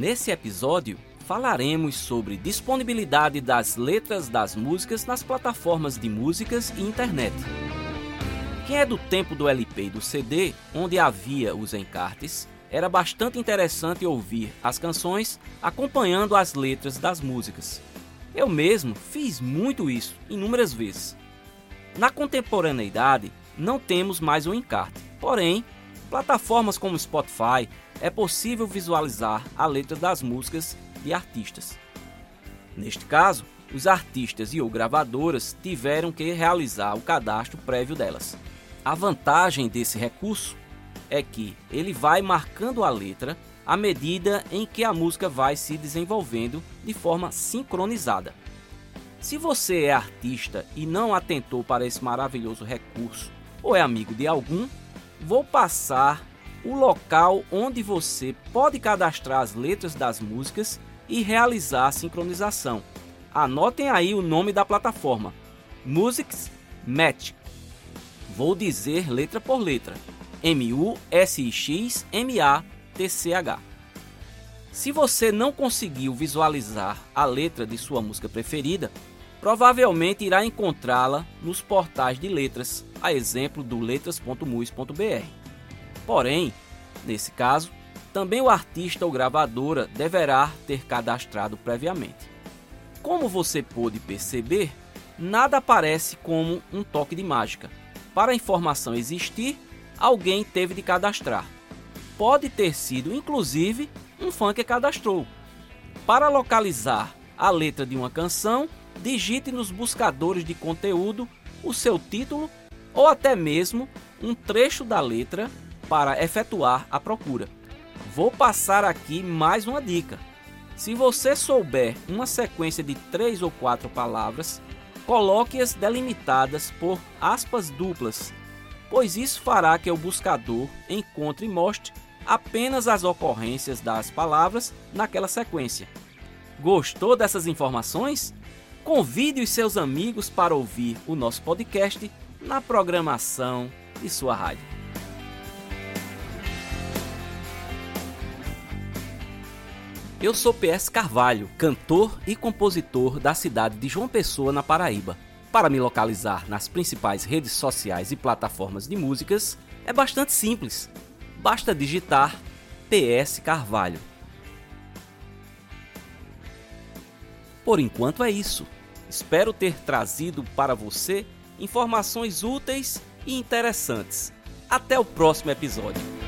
Nesse episódio, falaremos sobre disponibilidade das letras das músicas nas plataformas de músicas e internet. Quem é do tempo do LP e do CD, onde havia os encartes, era bastante interessante ouvir as canções acompanhando as letras das músicas. Eu mesmo fiz muito isso inúmeras vezes. Na contemporaneidade, não temos mais um encarte, porém, plataformas como Spotify é possível visualizar a letra das músicas de artistas. Neste caso, os artistas e ou gravadoras tiveram que realizar o cadastro prévio delas. A vantagem desse recurso é que ele vai marcando a letra à medida em que a música vai se desenvolvendo de forma sincronizada. Se você é artista e não atentou para esse maravilhoso recurso ou é amigo de algum, vou passar o local onde você pode cadastrar as letras das músicas e realizar a sincronização. Anotem aí o nome da plataforma: Musics Match. Vou dizer letra por letra. M-U-S-I-X-M-A-T-C-H. Se você não conseguiu visualizar a letra de sua música preferida, provavelmente irá encontrá-la nos portais de letras, a exemplo do letras.mus.br. Porém, nesse caso, também o artista ou gravadora deverá ter cadastrado previamente. Como você pôde perceber, nada aparece como um toque de mágica. Para a informação existir, alguém teve de cadastrar. Pode ter sido, inclusive, um fã que cadastrou. Para localizar a letra de uma canção, digite nos buscadores de conteúdo o seu título ou até mesmo um trecho da letra para efetuar a procura. Vou passar aqui mais uma dica. Se você souber uma sequência de três ou quatro palavras, coloque-as delimitadas por aspas duplas pois isso fará que o buscador encontre e mostre apenas as ocorrências das palavras naquela sequência. Gostou dessas informações? Convide os seus amigos para ouvir o nosso podcast na programação de sua rádio. Eu sou PS Carvalho, cantor e compositor da cidade de João Pessoa, na Paraíba. Para me localizar nas principais redes sociais e plataformas de músicas é bastante simples. Basta digitar PS Carvalho. Por enquanto é isso. Espero ter trazido para você informações úteis e interessantes. Até o próximo episódio.